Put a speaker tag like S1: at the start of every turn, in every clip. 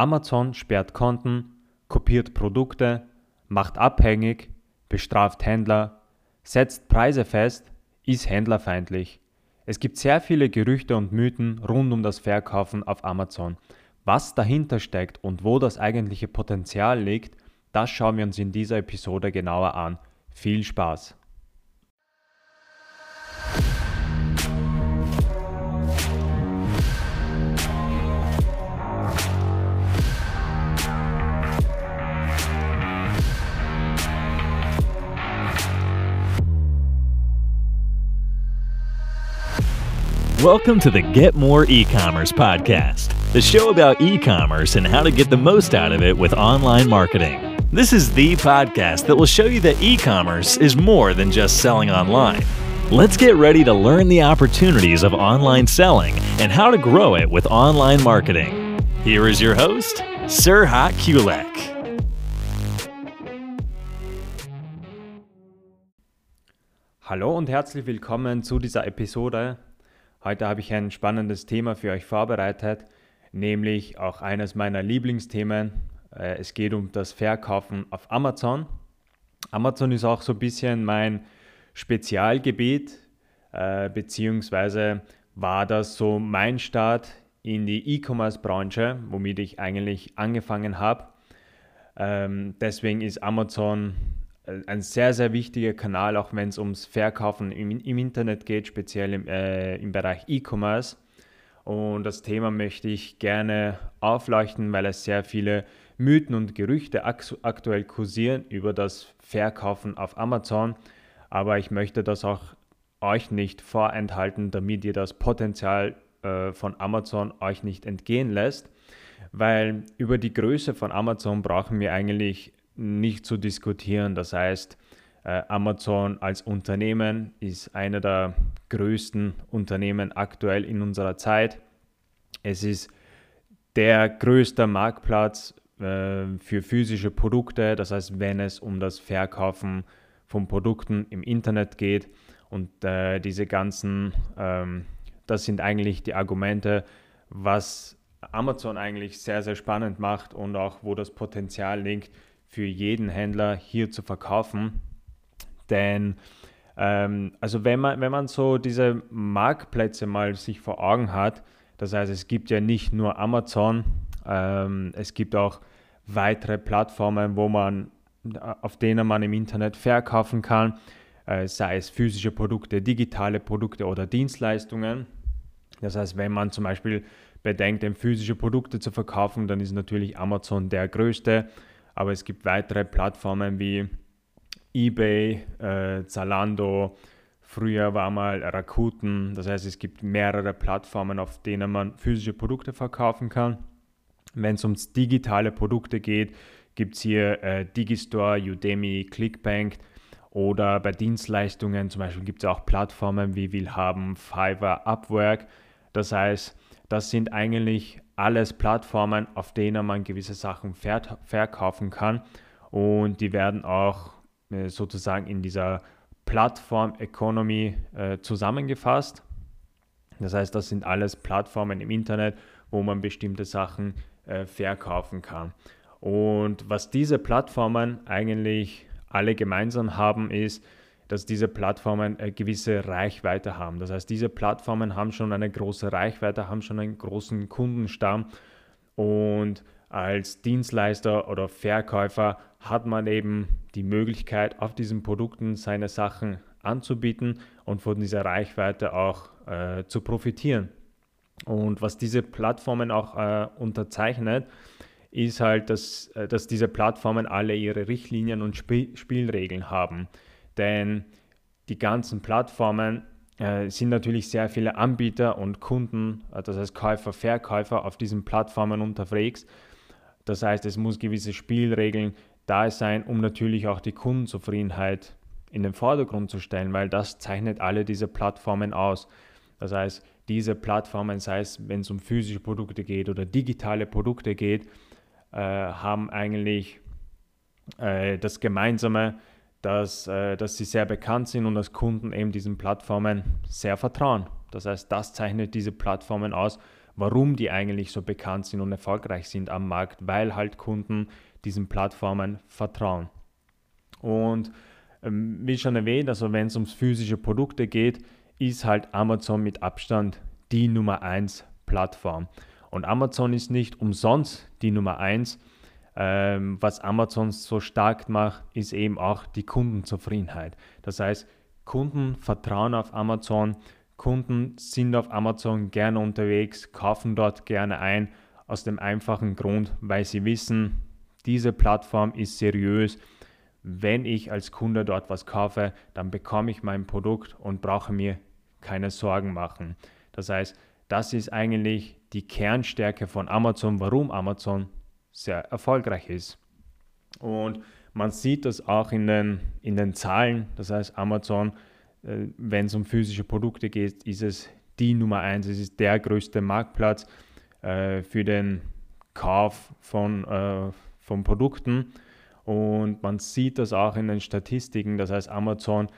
S1: Amazon sperrt Konten, kopiert Produkte, macht abhängig, bestraft Händler, setzt Preise fest, ist händlerfeindlich. Es gibt sehr viele Gerüchte und Mythen rund um das Verkaufen auf Amazon. Was dahinter steckt und wo das eigentliche Potenzial liegt, das schauen wir uns in dieser Episode genauer an. Viel Spaß!
S2: Welcome to the Get More E-commerce podcast, the show about e-commerce and how to get the most out of it with online marketing. This is the podcast that will show you that e-commerce is more than just selling online. Let's get ready to learn the opportunities of online selling and how to grow it with online marketing. Here is your host, Sirhat Kulek.
S1: Hallo und herzlich willkommen zu dieser Episode Heute habe ich ein spannendes Thema für euch vorbereitet, nämlich auch eines meiner Lieblingsthemen. Äh, es geht um das Verkaufen auf Amazon. Amazon ist auch so ein bisschen mein Spezialgebiet, äh, beziehungsweise war das so mein Start in die E-Commerce-Branche, womit ich eigentlich angefangen habe. Ähm, deswegen ist Amazon ein sehr, sehr wichtiger Kanal, auch wenn es ums Verkaufen im, im, Internet geht, speziell im, äh, im Bereich E-Commerce. Und das Thema möchte ich gerne aufleuchten, weil es sehr viele Mythen und Gerüchte aktuell kursieren über das Verkaufen auf Amazon. Aber ich möchte das auch euch nicht vorenthalten, damit ihr das Potenzial äh, von Amazon euch nicht entgehen lässt. Weil über die Größe von Amazon brauchen wir eigentlich nicht zu diskutieren. Das heißt, äh, Amazon als Unternehmen ist einer der größten Unternehmen aktuell in unserer Zeit. Es ist der größte Marktplatz äh, für physische Produkte, das heißt, wenn es um das Verkaufen von Produkten im Internet geht. Und äh, diese ganzen, ähm, das sind eigentlich die Argumente, was Amazon eigentlich sehr, sehr spannend macht und auch wo das Potenzial liegt für jeden Händler hier zu verkaufen. Denn ähm, also wenn man, wenn man so diese Marktplätze mal sich vor Augen hat, das heißt es gibt ja nicht nur Amazon, ähm, es gibt auch weitere Plattformen, wo man, auf denen man im Internet verkaufen kann, äh, sei es physische Produkte, digitale Produkte oder Dienstleistungen. Das heißt, wenn man zum Beispiel bedenkt, physische Produkte zu verkaufen, dann ist natürlich Amazon der größte aber es gibt weitere Plattformen wie eBay, äh, Zalando, früher war mal Rakuten, das heißt es gibt mehrere Plattformen, auf denen man physische Produkte verkaufen kann. Wenn es ums digitale Produkte geht, gibt es hier äh, Digistore, Udemy, Clickbank oder bei Dienstleistungen zum Beispiel gibt es auch Plattformen wie Willhaben, Fiverr, Upwork. Das heißt, das sind eigentlich alles Plattformen, auf denen man gewisse Sachen verkaufen kann und die werden auch äh, sozusagen in dieser Plattform Economy äh, zusammengefasst. Das heißt, das sind alles Plattformen im Internet, wo man bestimmte Sachen äh, verkaufen kann. Und was diese Plattformen eigentlich alle gemeinsam haben, ist, dass diese Plattformen eine gewisse Reichweite haben. Das heißt, diese Plattformen haben schon eine große Reichweite, haben schon einen großen Kundenstamm und als Dienstleister oder Verkäufer hat man eben die Möglichkeit, auf diesen Produkten seine Sachen anzubieten und von dieser Reichweite auch äh, zu profitieren. Und was diese Plattformen auch äh, unterzeichnet, ist halt, dass, äh, dass diese Plattformen alle ihre Richtlinien und Sp Spielregeln haben denn die ganzen Plattformen äh, sind natürlich sehr viele Anbieter und Kunden, äh, das heißt Käufer, Verkäufer auf diesen Plattformen unterwegs. Das heißt, es muss gewisse Spielregeln da sein, um natürlich auch die Kundenzufriedenheit in den Vordergrund zu stellen, weil das zeichnet alle diese Plattformen aus. Das heißt, diese Plattformen, sei es wenn es um physische Produkte geht oder digitale Produkte geht, äh, haben eigentlich äh, das Gemeinsame, dass, äh, dass sie sehr bekannt sind und dass Kunden eben diesen Plattformen sehr vertrauen. Das heißt, das zeichnet diese Plattformen aus, warum die eigentlich so bekannt sind und erfolgreich sind am Markt, weil halt Kunden diesen Plattformen vertrauen. Und ähm, wie schon erwähnt, also wenn es ums physische Produkte geht, ist halt Amazon mit Abstand die Nummer 1 Plattform. Und Amazon ist nicht umsonst die Nummer 1. Ähm, was Amazon so stark macht, ist eben auch die Kundenzufriedenheit. Das heißt, Kunden vertrauen auf Amazon, Kunden sind auf Amazon gerne unterwegs, kaufen dort gerne ein, aus dem einfachen Grund, weil sie wissen, diese Plattform ist seriös. Wenn ich als Kunde dort was kaufe, dann bekomme ich mein Produkt und brauche mir keine Sorgen machen. Das heißt, das ist eigentlich die Kernstärke von Amazon, warum Amazon sehr erfolgreich ist. Und man sieht das auch in den, in den Zahlen. Das heißt, Amazon, äh, wenn es um physische Produkte geht, ist es die Nummer eins. Es ist der größte Marktplatz äh, für den Kauf von, äh, von Produkten. Und man sieht das auch in den Statistiken. Das heißt, Amazon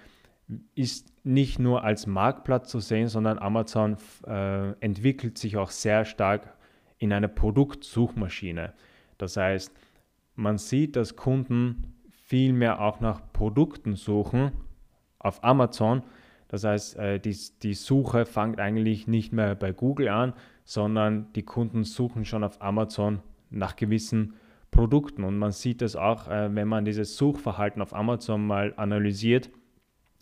S1: ist nicht nur als Marktplatz zu sehen, sondern Amazon äh, entwickelt sich auch sehr stark in eine Produktsuchmaschine. Das heißt, man sieht, dass Kunden viel mehr auch nach Produkten suchen auf Amazon. Das heißt, äh, die, die Suche fängt eigentlich nicht mehr bei Google an, sondern die Kunden suchen schon auf Amazon nach gewissen Produkten. Und man sieht das auch, äh, wenn man dieses Suchverhalten auf Amazon mal analysiert,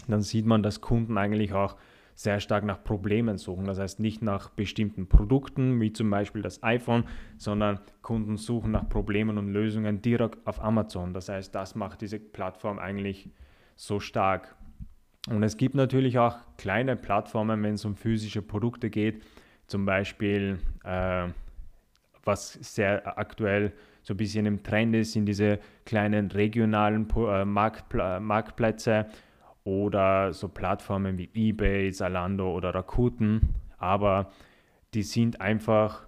S1: dann sieht man, dass Kunden eigentlich auch sehr stark nach Problemen suchen. Das heißt nicht nach bestimmten Produkten, wie zum Beispiel das iPhone, sondern Kunden suchen nach Problemen und Lösungen direkt auf Amazon. Das heißt, das macht diese Plattform eigentlich so stark. Und es gibt natürlich auch kleine Plattformen, wenn es um physische Produkte geht. Zum Beispiel, äh, was sehr aktuell so ein bisschen im Trend ist, sind diese kleinen regionalen äh, Marktpl Marktplätze oder so Plattformen wie eBay, Zalando oder Rakuten, aber die sind einfach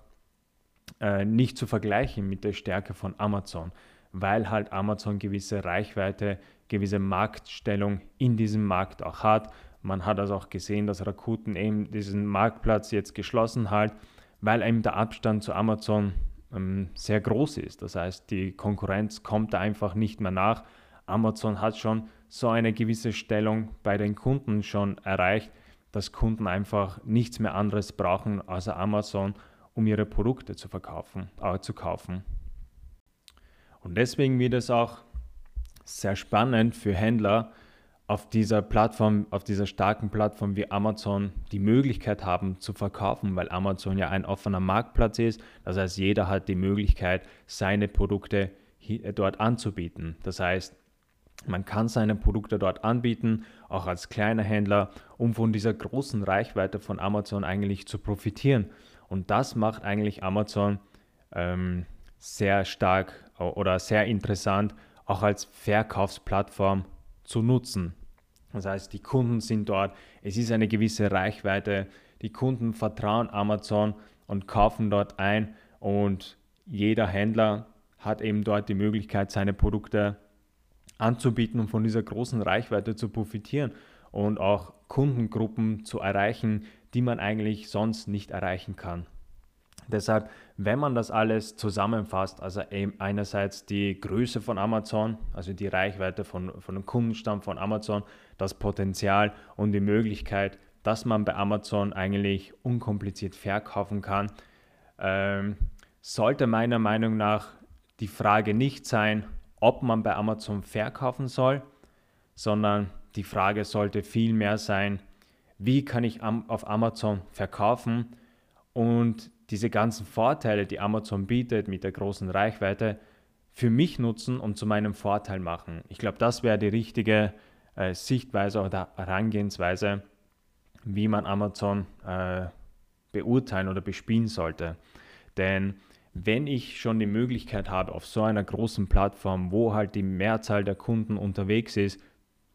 S1: äh, nicht zu vergleichen mit der Stärke von Amazon, weil halt Amazon gewisse Reichweite, gewisse Marktstellung in diesem Markt auch hat. Man hat also auch gesehen, dass Rakuten eben diesen Marktplatz jetzt geschlossen hat, weil eben der Abstand zu Amazon ähm, sehr groß ist. Das heißt, die Konkurrenz kommt da einfach nicht mehr nach. Amazon hat schon so eine gewisse Stellung bei den Kunden schon erreicht, dass Kunden einfach nichts mehr anderes brauchen außer Amazon, um ihre Produkte zu verkaufen, äh, zu kaufen. Und deswegen wird es auch sehr spannend für Händler auf dieser Plattform, auf dieser starken Plattform wie Amazon die Möglichkeit haben zu verkaufen, weil Amazon ja ein offener Marktplatz ist. Das heißt, jeder hat die Möglichkeit, seine Produkte dort anzubieten. Das heißt, man kann seine Produkte dort anbieten, auch als kleiner Händler, um von dieser großen Reichweite von Amazon eigentlich zu profitieren. Und das macht eigentlich Amazon ähm, sehr stark oder sehr interessant, auch als Verkaufsplattform zu nutzen. Das heißt, die Kunden sind dort, es ist eine gewisse Reichweite, die Kunden vertrauen Amazon und kaufen dort ein und jeder Händler hat eben dort die Möglichkeit, seine Produkte anzubieten und von dieser großen Reichweite zu profitieren und auch Kundengruppen zu erreichen, die man eigentlich sonst nicht erreichen kann. Deshalb, wenn man das alles zusammenfasst, also einerseits die Größe von Amazon, also die Reichweite von, von dem Kundenstamm von Amazon, das Potenzial und die Möglichkeit, dass man bei Amazon eigentlich unkompliziert verkaufen kann, ähm, sollte meiner Meinung nach die Frage nicht sein, ob man bei Amazon verkaufen soll, sondern die Frage sollte vielmehr sein, wie kann ich auf Amazon verkaufen und diese ganzen Vorteile, die Amazon bietet mit der großen Reichweite, für mich nutzen und zu meinem Vorteil machen. Ich glaube, das wäre die richtige äh, Sichtweise oder Herangehensweise, wie man Amazon äh, beurteilen oder bespielen sollte. Denn wenn ich schon die Möglichkeit habe, auf so einer großen Plattform, wo halt die Mehrzahl der Kunden unterwegs ist,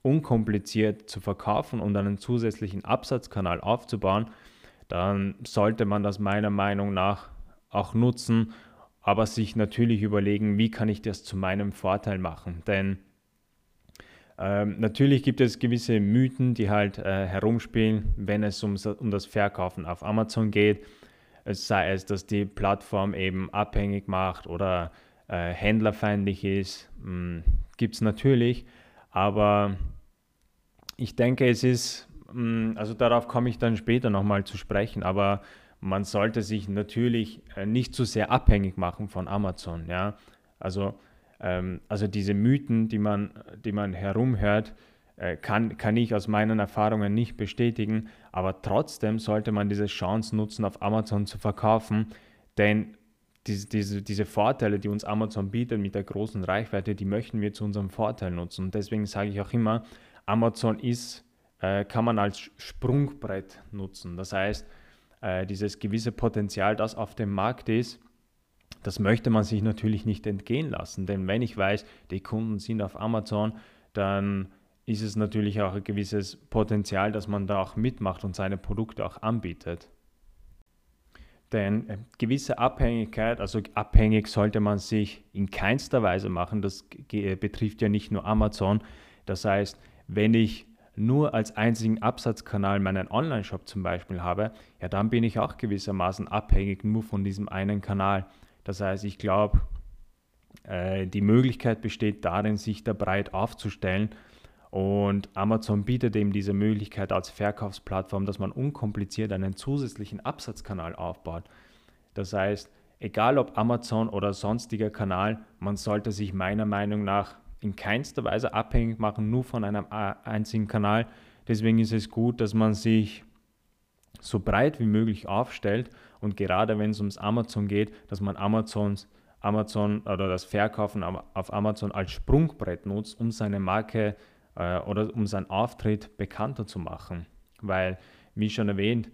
S1: unkompliziert zu verkaufen und einen zusätzlichen Absatzkanal aufzubauen, dann sollte man das meiner Meinung nach auch nutzen, aber sich natürlich überlegen, wie kann ich das zu meinem Vorteil machen. Denn ähm, natürlich gibt es gewisse Mythen, die halt äh, herumspielen, wenn es um, um das Verkaufen auf Amazon geht sei es, dass die Plattform eben abhängig macht oder äh, händlerfeindlich ist, hm, gibt es natürlich, aber ich denke, es ist, hm, also darauf komme ich dann später nochmal zu sprechen, aber man sollte sich natürlich äh, nicht zu sehr abhängig machen von Amazon. Ja? Also, ähm, also diese Mythen, die man, die man herumhört, kann, kann ich aus meinen Erfahrungen nicht bestätigen, aber trotzdem sollte man diese Chance nutzen, auf Amazon zu verkaufen, denn diese, diese, diese Vorteile, die uns Amazon bietet mit der großen Reichweite, die möchten wir zu unserem Vorteil nutzen. Und deswegen sage ich auch immer, Amazon ist, äh, kann man als Sprungbrett nutzen. Das heißt, äh, dieses gewisse Potenzial, das auf dem Markt ist, das möchte man sich natürlich nicht entgehen lassen. Denn wenn ich weiß, die Kunden sind auf Amazon, dann ist es natürlich auch ein gewisses Potenzial, dass man da auch mitmacht und seine Produkte auch anbietet. Denn äh, gewisse Abhängigkeit, also abhängig sollte man sich in keinster Weise machen. Das betrifft ja nicht nur Amazon. Das heißt, wenn ich nur als einzigen Absatzkanal meinen Online-Shop zum Beispiel habe, ja, dann bin ich auch gewissermaßen abhängig nur von diesem einen Kanal. Das heißt, ich glaube, äh, die Möglichkeit besteht darin, sich da breit aufzustellen. Und Amazon bietet eben diese Möglichkeit als Verkaufsplattform, dass man unkompliziert einen zusätzlichen Absatzkanal aufbaut. Das heißt, egal ob Amazon oder sonstiger Kanal, man sollte sich meiner Meinung nach in keinster Weise abhängig machen, nur von einem einzigen Kanal. Deswegen ist es gut, dass man sich so breit wie möglich aufstellt und gerade wenn es ums Amazon geht, dass man Amazons, Amazon oder das Verkaufen auf Amazon als Sprungbrett nutzt, um seine Marke äh, oder um seinen Auftritt bekannter zu machen. Weil, wie schon erwähnt,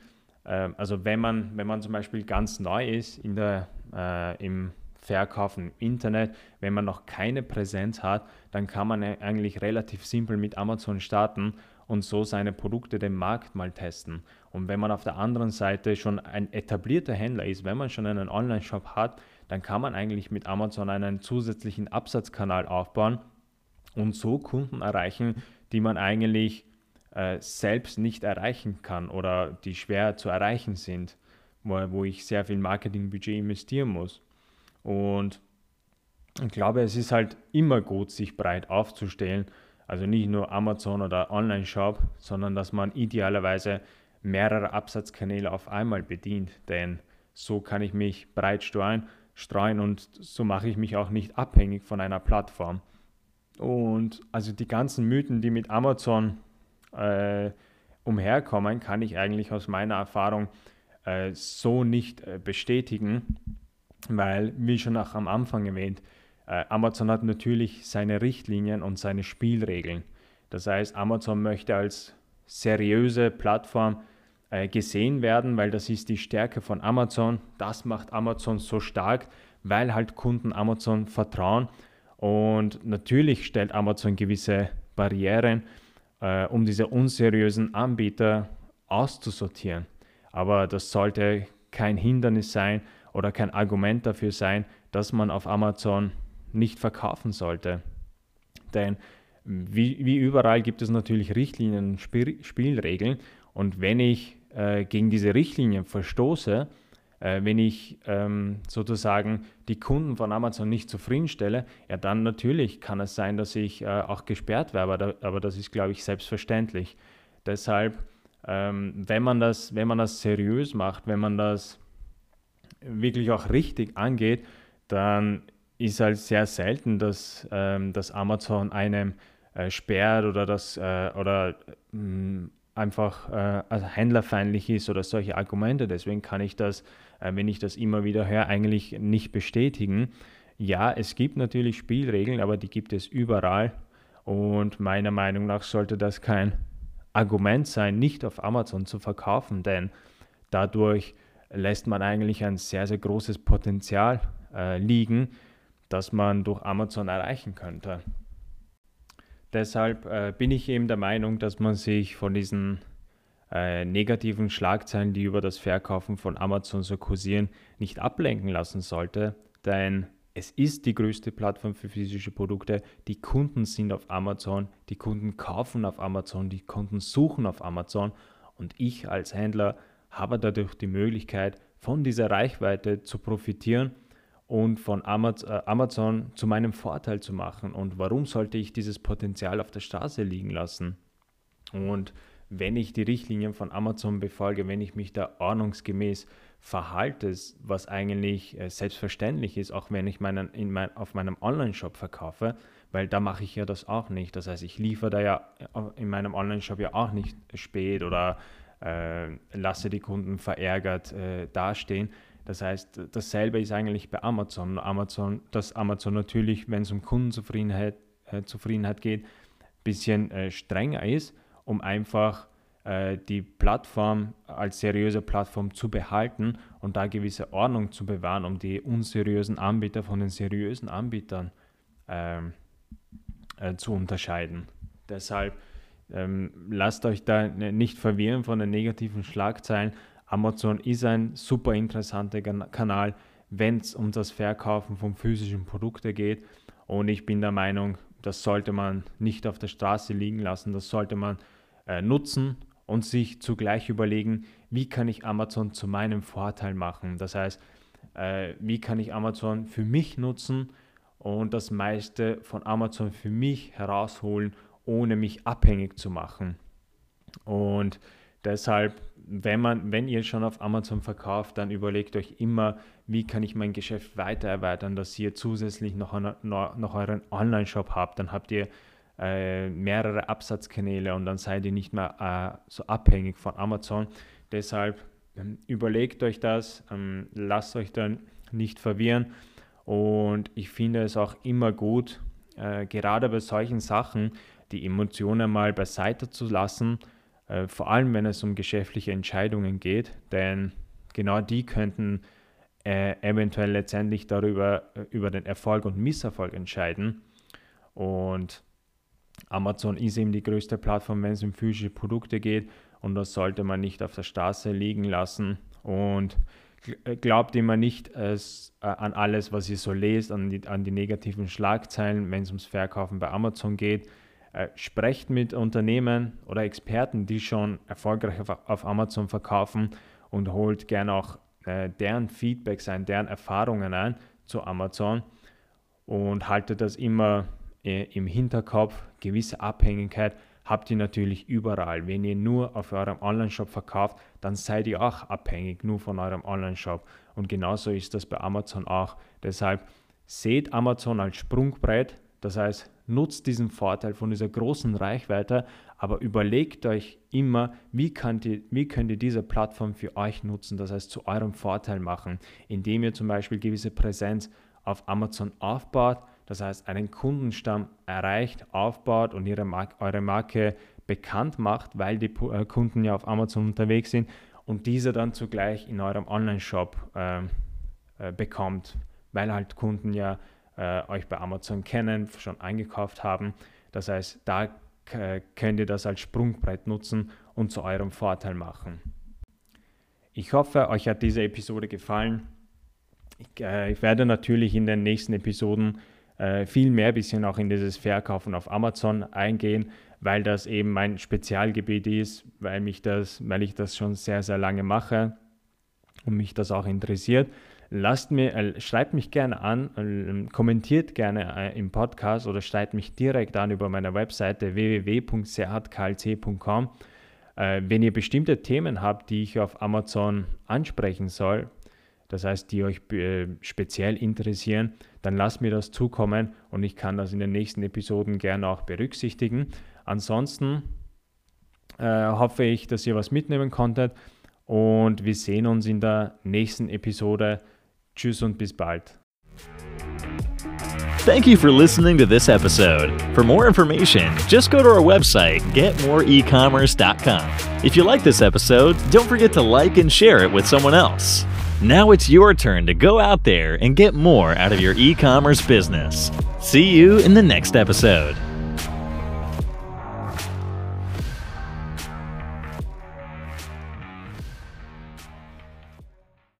S1: äh, also wenn man, wenn man zum Beispiel ganz neu ist in der, äh, im Verkaufen im Internet. Wenn man noch keine Präsenz hat, dann kann man eigentlich relativ simpel mit Amazon starten und so seine Produkte dem Markt mal testen. Und wenn man auf der anderen Seite schon ein etablierter Händler ist, wenn man schon einen Online-Shop hat, dann kann man eigentlich mit Amazon einen zusätzlichen Absatzkanal aufbauen und so Kunden erreichen, die man eigentlich äh, selbst nicht erreichen kann oder die schwer zu erreichen sind, wo, wo ich sehr viel Marketingbudget investieren muss. Und ich glaube, es ist halt immer gut, sich breit aufzustellen. Also nicht nur Amazon oder Online-Shop, sondern dass man idealerweise mehrere Absatzkanäle auf einmal bedient. Denn so kann ich mich breit streuen, streuen und so mache ich mich auch nicht abhängig von einer Plattform. Und also die ganzen Mythen, die mit Amazon äh, umherkommen, kann ich eigentlich aus meiner Erfahrung äh, so nicht äh, bestätigen weil, wie schon auch am Anfang erwähnt, äh, Amazon hat natürlich seine Richtlinien und seine Spielregeln. Das heißt, Amazon möchte als seriöse Plattform äh, gesehen werden, weil das ist die Stärke von Amazon. Das macht Amazon so stark, weil halt Kunden Amazon vertrauen. Und natürlich stellt Amazon gewisse Barrieren, äh, um diese unseriösen Anbieter auszusortieren. Aber das sollte kein Hindernis sein oder kein Argument dafür sein, dass man auf Amazon nicht verkaufen sollte. Denn wie, wie überall gibt es natürlich Richtlinien und Spiel, Spielregeln und wenn ich äh, gegen diese Richtlinien verstoße, wenn ich ähm, sozusagen die Kunden von Amazon nicht zufriedenstelle, ja dann natürlich kann es sein, dass ich äh, auch gesperrt werde, aber, aber das ist, glaube ich, selbstverständlich. Deshalb, ähm, wenn, man das, wenn man das seriös macht, wenn man das wirklich auch richtig angeht, dann ist halt sehr selten, dass, ähm, dass Amazon einem äh, sperrt oder das äh, oder mh, mm, einfach äh, also händlerfeindlich ist oder solche Argumente. Deswegen kann ich das, äh, wenn ich das immer wieder höre, eigentlich nicht bestätigen. Ja, es gibt natürlich Spielregeln, aber die gibt es überall. Und meiner Meinung nach sollte das kein Argument sein, nicht auf Amazon zu verkaufen, denn dadurch lässt man eigentlich ein sehr, sehr großes Potenzial äh, liegen, das man durch Amazon erreichen könnte. Deshalb äh, bin ich eben der Meinung, dass man sich von diesen äh, negativen Schlagzeilen, die über das Verkaufen von Amazon so kursieren, nicht ablenken lassen sollte, denn es ist die größte Plattform für physische Produkte. Die Kunden sind auf Amazon, die Kunden kaufen auf Amazon, die Kunden suchen auf Amazon. Und ich als Händler habe dadurch die Möglichkeit, von dieser Reichweite zu profitieren und von äh, Amazon zu meinem Vorteil zu machen. Und warum sollte ich dieses Potenzial auf der Straße liegen lassen? Und wenn ich die Richtlinien von Amazon befolge, wenn ich mich da ordnungsgemäß verhalte, was eigentlich äh, selbstverständlich ist, auch wenn ich meinen, in mein, auf meinem Online-Shop verkaufe, weil da mache ich ja das auch nicht. Das heißt, ich liefere da ja äh, in meinem Online-Shop ja auch nicht spät oder äh, lasse die Kunden verärgert äh, dastehen. Das heißt, dasselbe ist eigentlich bei Amazon. Amazon, dass Amazon natürlich, wenn es um Kundenzufriedenheit äh, Zufriedenheit geht, ein bisschen äh, strenger ist, um einfach äh, die Plattform als seriöse Plattform zu behalten und da gewisse Ordnung zu bewahren, um die unseriösen Anbieter von den seriösen Anbietern ähm, äh, zu unterscheiden. Deshalb ähm, lasst euch da nicht verwirren von den negativen Schlagzeilen. Amazon ist ein super interessanter Kanal, wenn es um das Verkaufen von physischen Produkten geht. Und ich bin der Meinung, das sollte man nicht auf der Straße liegen lassen, das sollte man äh, nutzen und sich zugleich überlegen, wie kann ich Amazon zu meinem Vorteil machen. Das heißt, äh, wie kann ich Amazon für mich nutzen und das meiste von Amazon für mich herausholen, ohne mich abhängig zu machen. Und deshalb, wenn, man, wenn ihr schon auf Amazon verkauft, dann überlegt euch immer, wie kann ich mein Geschäft weiter erweitern, dass ihr zusätzlich noch, eine, noch euren Online-Shop habt. Dann habt ihr äh, mehrere Absatzkanäle und dann seid ihr nicht mehr äh, so abhängig von Amazon. Deshalb ähm, überlegt euch das, ähm, lasst euch dann nicht verwirren und ich finde es auch immer gut, äh, gerade bei solchen Sachen, die Emotionen mal beiseite zu lassen, äh, vor allem wenn es um geschäftliche Entscheidungen geht, denn genau die könnten äh, eventuell letztendlich darüber äh, über den Erfolg und Misserfolg entscheiden. Und Amazon ist eben die größte Plattform, wenn es um physische Produkte geht und das sollte man nicht auf der Straße liegen lassen. Und äh, glaubt immer nicht es, äh, an alles, was ihr so lest, an die, an die negativen Schlagzeilen, wenn es ums Verkaufen bei Amazon geht. Äh, sprecht mit Unternehmen oder Experten, die schon erfolgreich auf, Amazon verkaufen und holt gerne auch äh, deren Feedbacks ein, deren Erfahrungen ein zu Amazon und haltet das immer äh, im Hinterkopf. Gewisse Abhängigkeit habt ihr natürlich überall. Wenn ihr nur auf eurem Online-Shop verkauft, dann seid ihr auch abhängig nur von eurem Online-Shop. Und genauso ist das bei Amazon auch. Deshalb seht Amazon als Sprungbrett. Das heißt, nutzt diesen Vorteil von dieser großen Reichweite, aber überlegt euch immer, wie könnt, ihr, wie könnt ihr diese Plattform für euch nutzen, das heißt zu eurem Vorteil machen, indem ihr zum Beispiel gewisse Präsenz auf Amazon aufbaut, das heißt einen Kundenstamm erreicht, aufbaut und ihre Marke, eure Marke bekannt macht, weil die äh, Kunden ja auf Amazon unterwegs sind und diese dann zugleich in eurem Online-Shop äh, äh, bekommt, weil halt Kunden ja äh, euch bei Amazon kennen, schon eingekauft haben. Das heißt, da könnt ihr das als Sprungbrett nutzen und zu eurem Vorteil machen. Ich hoffe, euch hat diese Episode gefallen. Ich, äh, ich werde natürlich in den nächsten Episoden äh, viel mehr bisschen auch in dieses Verkaufen auf Amazon eingehen, weil das eben mein Spezialgebiet ist, weil mich das, weil ich das schon sehr, sehr lange mache und mich das auch interessiert. Lasst mir, äh, schreibt mich gerne an, äh, kommentiert gerne äh, im Podcast oder schreibt mich direkt an über meine Webseite www.serhatklc.com. Äh, wenn ihr bestimmte Themen habt, die ich auf Amazon ansprechen soll, das heißt, die euch äh, speziell interessieren, dann lasst mir das zukommen und ich kann das in den nächsten Episoden gerne auch berücksichtigen. Ansonsten äh, hoffe ich, dass ihr was mitnehmen konntet und wir sehen uns in der nächsten Episode. Tschüss und bis bald.
S2: Thank you for listening to this episode. For more information, just go to our website, getmoreecommerce.com. If you like this episode, don't forget to like and share it with someone else. Now it's your turn to go out there and get more out of your e commerce business. See you in the next episode.